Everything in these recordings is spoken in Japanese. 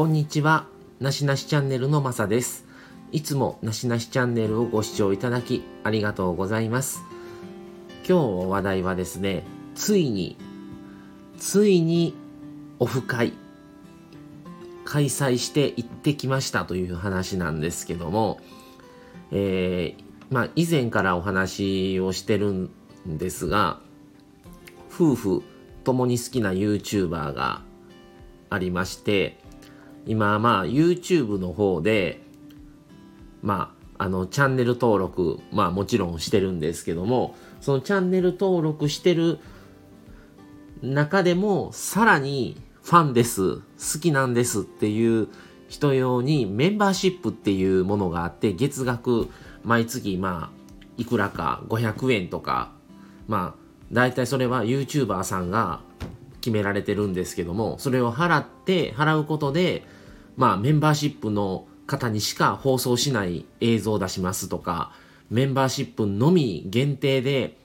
こんにちは。なしなしチャンネルのまさです。いつもなしなしチャンネルをご視聴いただきありがとうございます。今日話題はですね、ついに、ついにオフ会開催して行ってきましたという話なんですけども、えー、まあ以前からお話をしてるんですが、夫婦共に好きな YouTuber がありまして、今まあ YouTube の方でまああのチャンネル登録まあもちろんしてるんですけどもそのチャンネル登録してる中でもさらにファンです好きなんですっていう人用にメンバーシップっていうものがあって月額毎月まあいくらか500円とかまあ大体それは YouTuber さんが決められてるんですけどもそれを払って払うことでまあメンバーシップの方にしか放送しない映像を出しますとかメンバーシップのみ限定で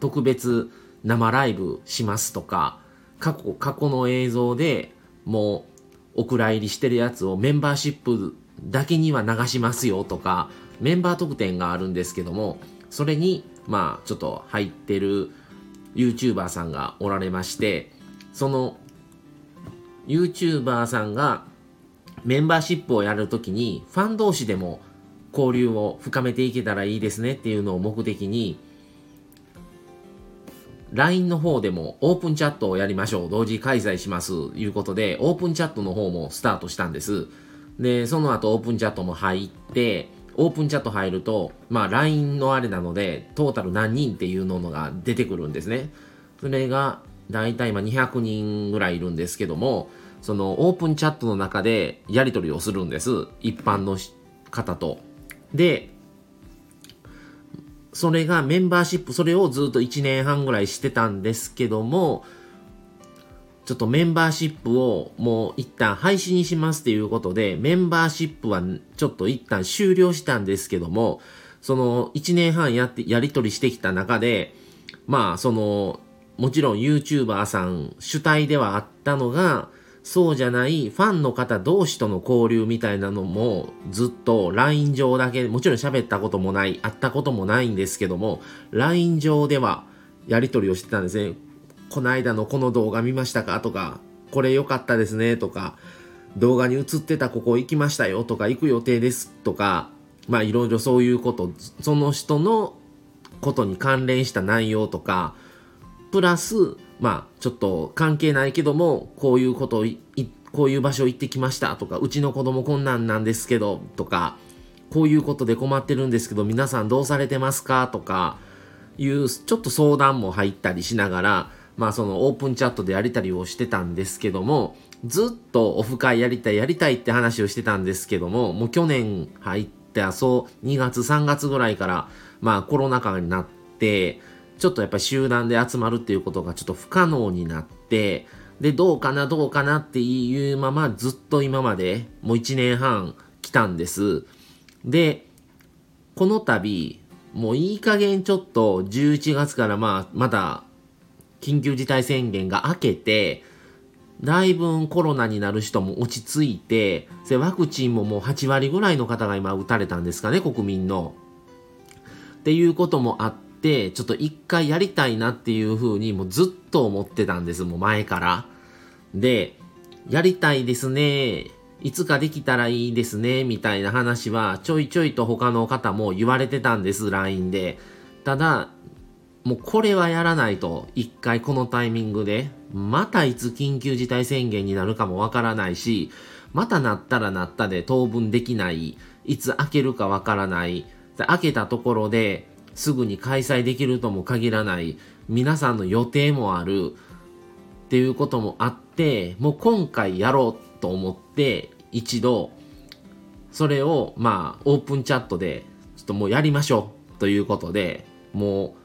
特別生ライブしますとか過去過去の映像でもうお蔵入りしてるやつをメンバーシップだけには流しますよとかメンバー特典があるんですけどもそれにまあちょっと入ってる YouTuber さんがおられましてその YouTuber さんがメンバーシップをやるときにファン同士でも交流を深めていけたらいいですねっていうのを目的に LINE の方でもオープンチャットをやりましょう同時開催しますいうことでオープンチャットの方もスタートしたんです。でその後オープンチャットも入ってオープンチャット入ると、まあ LINE のあれなので、トータル何人っていうのが出てくるんですね。それが、だいたい今200人ぐらいいるんですけども、そのオープンチャットの中でやり取りをするんです。一般の方と。で、それがメンバーシップ、それをずっと1年半ぐらいしてたんですけども、ちょっとメンバーシップをもう一旦廃止にしますっていうことで、メンバーシップはちょっと一旦終了したんですけども、その1年半やって、やり取りしてきた中で、まあその、もちろん YouTuber さん主体ではあったのが、そうじゃないファンの方同士との交流みたいなのもずっと LINE 上だけ、もちろん喋ったこともない、会ったこともないんですけども、LINE 上ではやり取りをしてたんですね。この間のこの動画見ましたか？とか、これ良かったですねとか、動画に映ってたここ行きましたよとか、行く予定ですとか、まあいろいろそういうこと、その人のことに関連した内容とか、プラス、まあちょっと関係ないけども、こういうことをこういう場所行ってきましたとか、うちの子供こんなんなんですけどとか、こういうことで困ってるんですけど、皆さんどうされてますか？とか、いう、ちょっと相談も入ったりしながら、まあそのオープンチャットでやりたりをしてたんですけども、ずっとオフ会やりたいやりたいって話をしてたんですけども、もう去年入ってそう2月3月ぐらいからまあコロナ禍になって、ちょっとやっぱり集団で集まるっていうことがちょっと不可能になって、で、どうかなどうかなっていうままずっと今までもう1年半来たんです。で、この度、もういい加減ちょっと11月からまあまた緊急事態宣言が明けて、だいぶコロナになる人も落ち着いて、ワクチンももう8割ぐらいの方が今打たれたんですかね、国民の。っていうこともあって、ちょっと一回やりたいなっていうふうにもうずっと思ってたんです、もう前から。で、やりたいですね。いつかできたらいいですね、みたいな話はちょいちょいと他の方も言われてたんです、LINE で。ただ、もうこれはやらないと、一回このタイミングで、またいつ緊急事態宣言になるかもわからないし、またなったらなったで当分できない、いつ開けるかわからない、開けたところですぐに開催できるとも限らない、皆さんの予定もある。っていうこともあって、もう今回やろうと思って一度、それをまあオープンチャットでちょっともうやりましょう。ということで、もう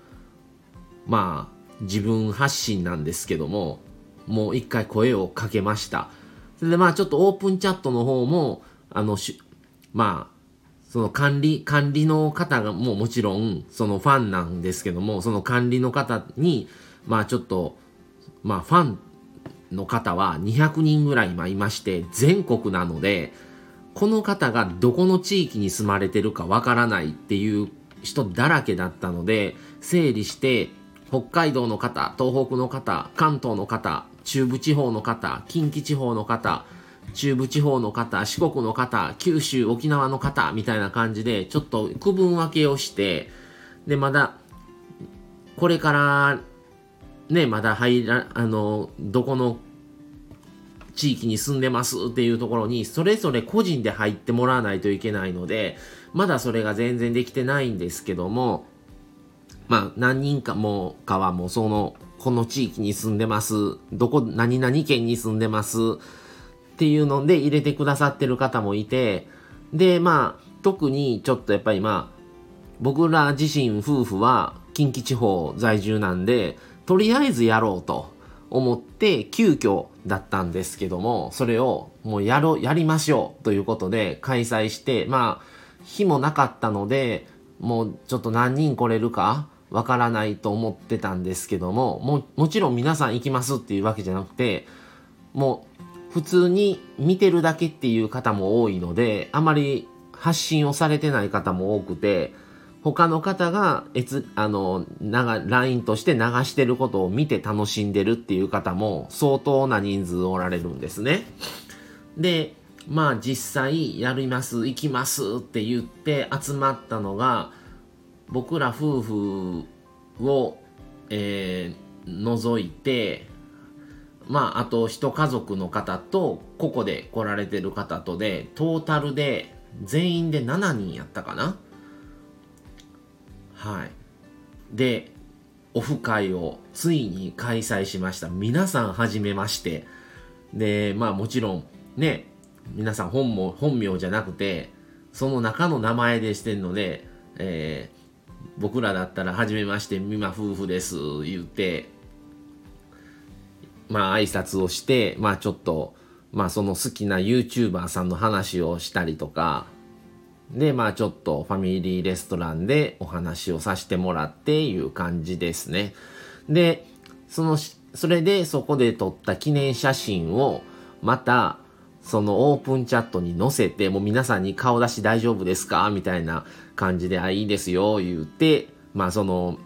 まあ、自分発信なんですけども、もう一回声をかけました。それでまあちょっとオープンチャットの方も、あの、しまあ、その管理、管理の方がもうもちろん、そのファンなんですけども、その管理の方に、まあちょっと、まあファンの方は200人ぐらい今いまして、全国なので、この方がどこの地域に住まれてるかわからないっていう人だらけだったので、整理して、北海道の方、東北の方、関東の方、中部地方の方、近畿地方の方、中部地方の方、四国の方、九州、沖縄の方、みたいな感じで、ちょっと区分分けをして、で、まだ、これからね、まだ入ら、あの、どこの地域に住んでますっていうところに、それぞれ個人で入ってもらわないといけないので、まだそれが全然できてないんですけども、まあ、何人かもかはもうその、この地域に住んでます、どこ、何々県に住んでます、っていうので入れてくださってる方もいて、で、まあ、特にちょっとやっぱりまあ、僕ら自身夫婦は近畿地方在住なんで、とりあえずやろうと思って急遽だったんですけども、それをもうやろう、やりましょうということで開催して、まあ、日もなかったので、もうちょっと何人来れるかわからないと思ってたんですけども、も、もちろん皆さん行きますっていうわけじゃなくて、もう普通に見てるだけっていう方も多いので、あまり発信をされてない方も多くて、他の方が、えつ、あの、な LINE として流してることを見て楽しんでるっていう方も相当な人数おられるんですね。で、まあ実際やります、行きますって言って集まったのが、僕ら夫婦を、えー、除いて、まああと一家族の方と、ここで来られてる方とで、トータルで全員で7人やったかな？はい。で、オフ会をついに開催しました。皆さんはじめまして。で、まあもちろんね、皆さん本も本名じゃなくて、その中の名前でしてるので、えー、僕らだったら、はじめまして、美馬夫婦です、言って、まあ挨拶をして、まあちょっと、まあその好きな YouTuber さんの話をしたりとか、で、まあちょっとファミリーレストランでお話をさせてもらっていう感じですね。で、その、それでそこで撮った記念写真をまたそのオープンチャットに載せて、もう皆さんに顔出し大丈夫ですか？みたいな感じで、あ、いいですよ、言うて、まあその、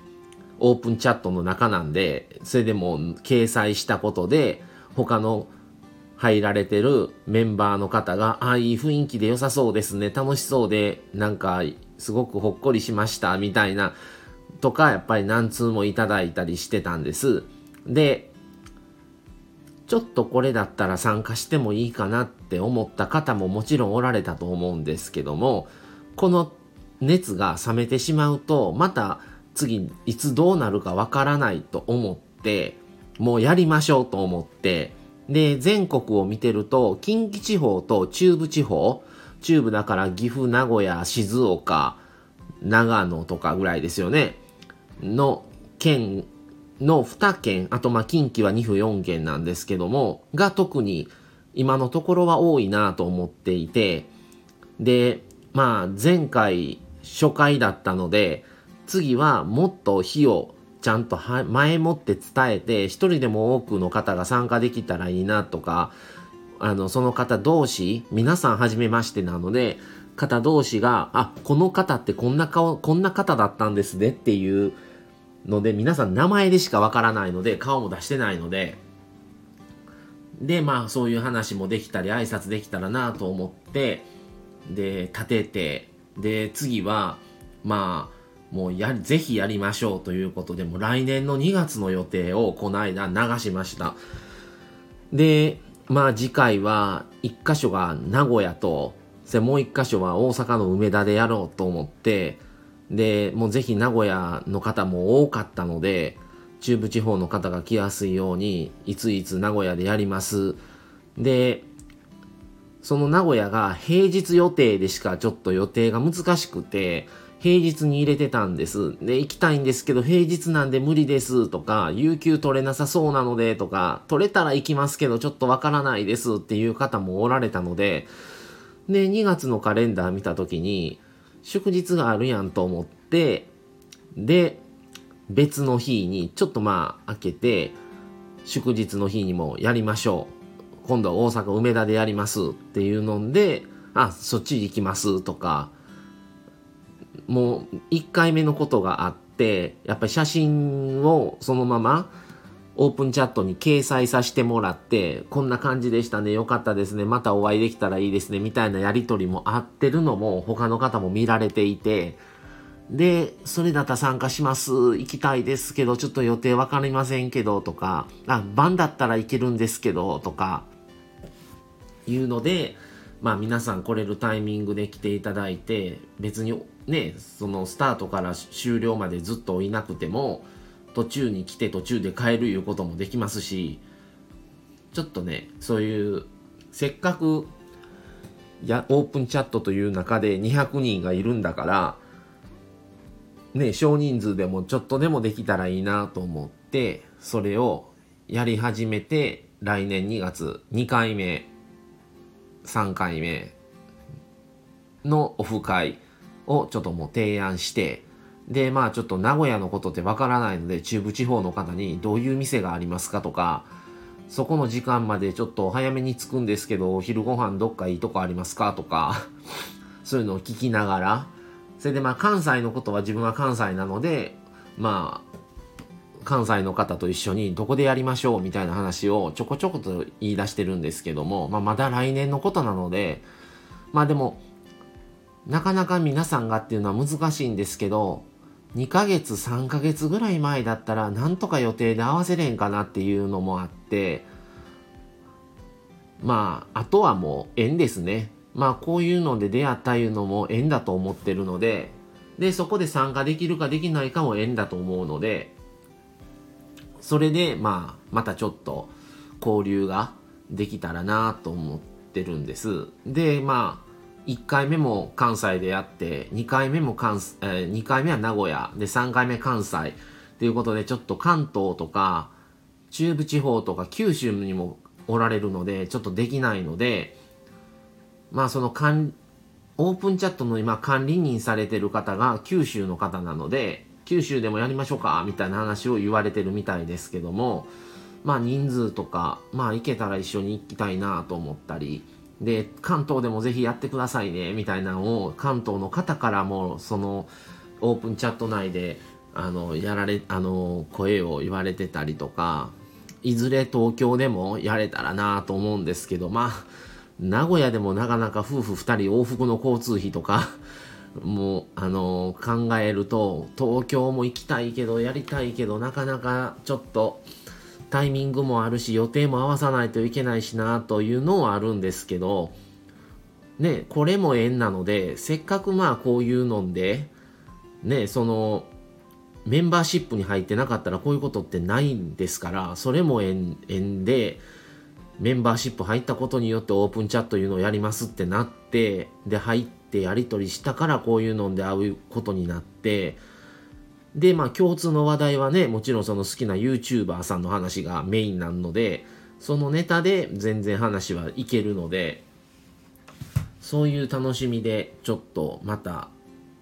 オープンチャットの中なんで、それでも掲載したことで、他の入られてるメンバーの方が、ああ、いい雰囲気で良さそうですね、楽しそうで、なんか、すごくほっこりしました、みたいな、とか、やっぱり何通もいただいたりしてたんです。で、ちょっとこれだったら参加してもいいかなって思った方ももちろんおられたと思うんですけども、この熱が冷めてしまうと、また次いつどうなるかわからないと思って、もうやりましょうと思って、で、全国を見てると、近畿地方と中部地方、中部だから岐阜、名古屋、静岡、長野とかぐらいですよね。の県の2県、あとまあ近畿は2府4県なんですけども、が特に今のところは多いなと思っていて、で、まあ前回初回だったので、次はもっと火をちゃんと前もって伝えて、一人でも多くの方が参加できたらいいなとか、あの、その方同士、皆さん初めましてなので、方同士が、あ、この方ってこんな顔、こんな方だったんですねっていうので、皆さん名前でしかわからないので、顔も出してないので、で、まあそういう話もできたり、挨拶できたらなと思って、で、立てて、で、次は、まあ、もうや、ぜひやりましょうということで、も来年の2月の予定をこの間流しました。で、まあ次回は1箇所が名古屋と、もう1箇所は大阪の梅田でやろうと思って、で、もうぜひ名古屋の方も多かったので、中部地方の方が来やすいように、いついつ名古屋でやります。で、その名古屋が平日予定でしかちょっと予定が難しくて、平日に入れてたんです。で、行きたいんですけど、平日なんで無理ですとか、有給取れなさそうなのでとか、取れたら行きますけど、ちょっとわからないですっていう方もおられたので、で、2月のカレンダー見た時に、祝日があるやんと思って、で、別の日にちょっとまあ開けて、祝日の日にもやりましょう。今度は大阪梅田でやりますっていうので、あ、そっち行きますとか、もう1回目のことがあって、やっぱり写真をそのままオープンチャットに掲載させてもらって、こんな感じでしたね、よかったですね、またお会いできたらいいですね、みたいなやりとりもあってるのも他の方も見られていて、で、それだったら参加します、行きたいですけど、ちょっと予定わかりませんけど、とか、あ、晩だったらいけるんですけど、とか、いうので、まあ皆さん来れるタイミングで来ていただいて、別にね、そのスタートから終了までずっといなくても、途中に来て途中で帰るいうこともできますしちょっとねそういうせっかくやオープンチャットという中で200人がいるんだからね少人数でもちょっとでもできたらいいなと思ってそれをやり始めて来年2月2回目3回目のオフ会をちょっともう提案してで、まあちょっと名古屋のことってわからないので、中部地方の方にどういう店がありますかとか、そこの時間までちょっと早めに着くんですけど、お昼ご飯どっかいいとこありますかとか、そういうのを聞きながら、それでまあ関西のことは自分は関西なので、まあ、関西の方と一緒にどこでやりましょうみたいな話をちょこちょこと言い出してるんですけども、まあまだ来年のことなので、まあでも、なかなか皆さんがっていうのは難しいんですけど、2ヶ月3ヶ月ぐらい前だったらなんとか予定で合わせれんかなっていうのもあってまああとはもう縁ですね。まあこういうので出会ったいうのも縁だと思ってるのででそこで参加できるかできないかも縁だと思うのでそれでまあまたちょっと交流ができたらなと思ってるんです。でまあ1回目も関西でやって2回目も関、えー、2回目は名古屋で3回目関西ということでちょっと関東とか中部地方とか九州にもおられるのでちょっとできないのでまあその管オープンチャットの今管理人されてる方が九州の方なので九州でもやりましょうかみたいな話を言われてるみたいですけどもまあ人数とかまあ行けたら一緒に行きたいなと思ったりで、関東でもぜひやってくださいね、みたいなのを関東の方からも、その、オープンチャット内で、あの、やられ、あの、声を言われてたりとか、いずれ東京でもやれたらなと思うんですけど、まあ、名古屋でもなかなか夫婦2人往復の交通費とか、もう、あの、考えると、東京も行きたいけど、やりたいけど、なかなかちょっと、タイミングもあるし予定も合わさないといけないしなというのはあるんですけどねこれも縁なのでせっかくまあこういうのでねそのメンバーシップに入ってなかったらこういうことってないんですからそれも縁縁でメンバーシップ入ったことによってオープンチャットいうのをやりますってなってで入ってやり取りしたからこういうので会うことになってで、まあ共通の話題はね、もちろんその好きな YouTuber さんの話がメインなので、そのネタで全然話はいけるので、そういう楽しみでちょっとまた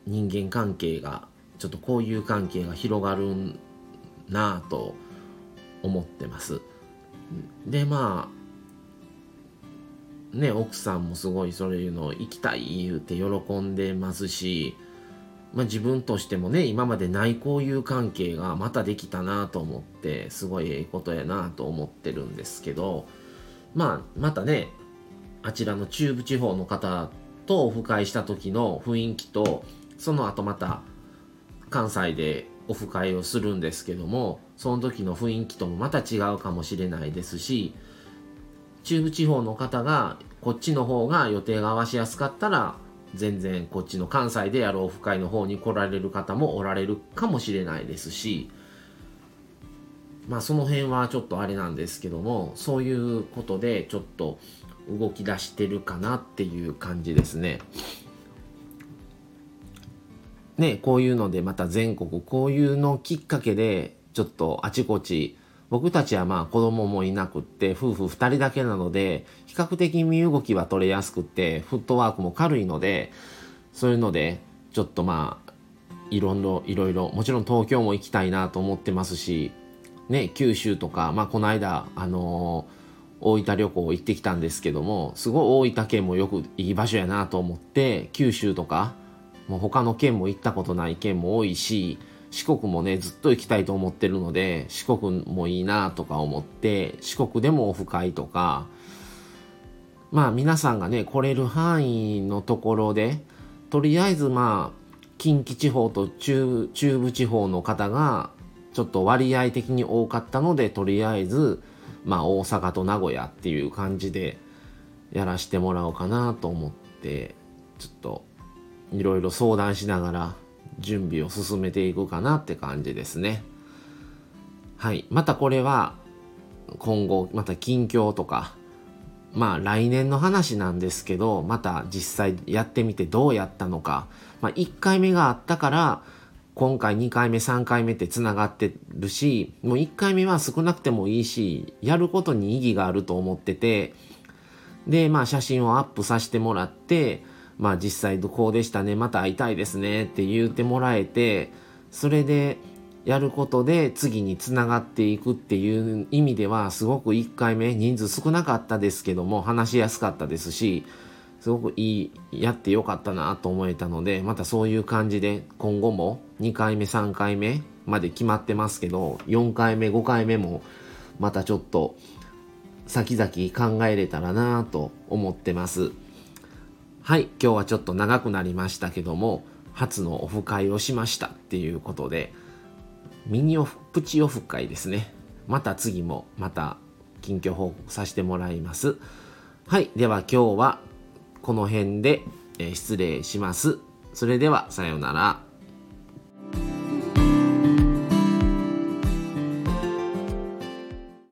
人間関係が、ちょっと交友関係が広がるなぁと思ってます。で、まあ、ね、奥さんもすごいそういうの行きたい言うて喜んでますし、まあ、自分としてもね今までない交友関係がまたできたなと思ってすごいええことやなと思ってるんですけどまあまたねあちらの中部地方の方とオフ会した時の雰囲気とその後また関西でオフ会をするんですけどもその時の雰囲気ともまた違うかもしれないですし中部地方の方がこっちの方が予定が合わしやすかったら全然こっちの関西でやるオフ会の方に来られる方もおられるかもしれないですしまあその辺はちょっとあれなんですけどもそういうことでちょっと動き出してるかなっていう感じですね。ねこういうのでまた全国こういうのきっかけでちょっとあちこち僕たちはまあ子供もいなくって夫婦2人だけなので比較的身動きは取れやすくってフットワークも軽いのでそういうのでちょっとまあいろいろいろいろもちろん東京も行きたいなと思ってますしね、九州とか、まあ、この間、あのー、大分旅行行ってきたんですけども、すごい大分県もよくいい場所やなと思って、九州とか、もう他の県も行ったことない県も多いし、四国もね、ずっと行きたいと思ってるので、四国もいいなとか思って、四国でもオフ会とか、まあ皆さんがね、来れる範囲のところで、とりあえずまあ、近畿地方と中中部地方の方がちょっと割合的に多かったのでとりあえずまあ大阪と名古屋っていう感じでやらしてもらおうかなと思ってちょっといろいろ相談しながら準備を進めていくかなって感じですね。はい。またこれは今後また近況とかまあ来年の話なんですけどまた実際やってみてどうやったのか、まあ、1回目があったから今回2回目3回目ってつながってるしもう1回目は少なくてもいいしやることに意義があると思っててでまあ写真をアップさせてもらってまあ実際こうでしたねまた会いたいですねって言ってもらえてそれでやることで次につながっていくっていう意味ではすごく1回目人数少なかったですけども話しやすかったですしすごくいいやってよかったなと思えたのでまたそういう感じで今後も2回目3回目まで決まってますけど4回目5回目もまたちょっと先々考えれたらなと思ってます。はい今日はちょっと長くなりましたけども初のオフ会をしましたっていうことでミニオフプチオフ会ですねまた次もまた近況報告させてもらいますはいでは今日はこの辺で、え失礼します。それでは、さようなら。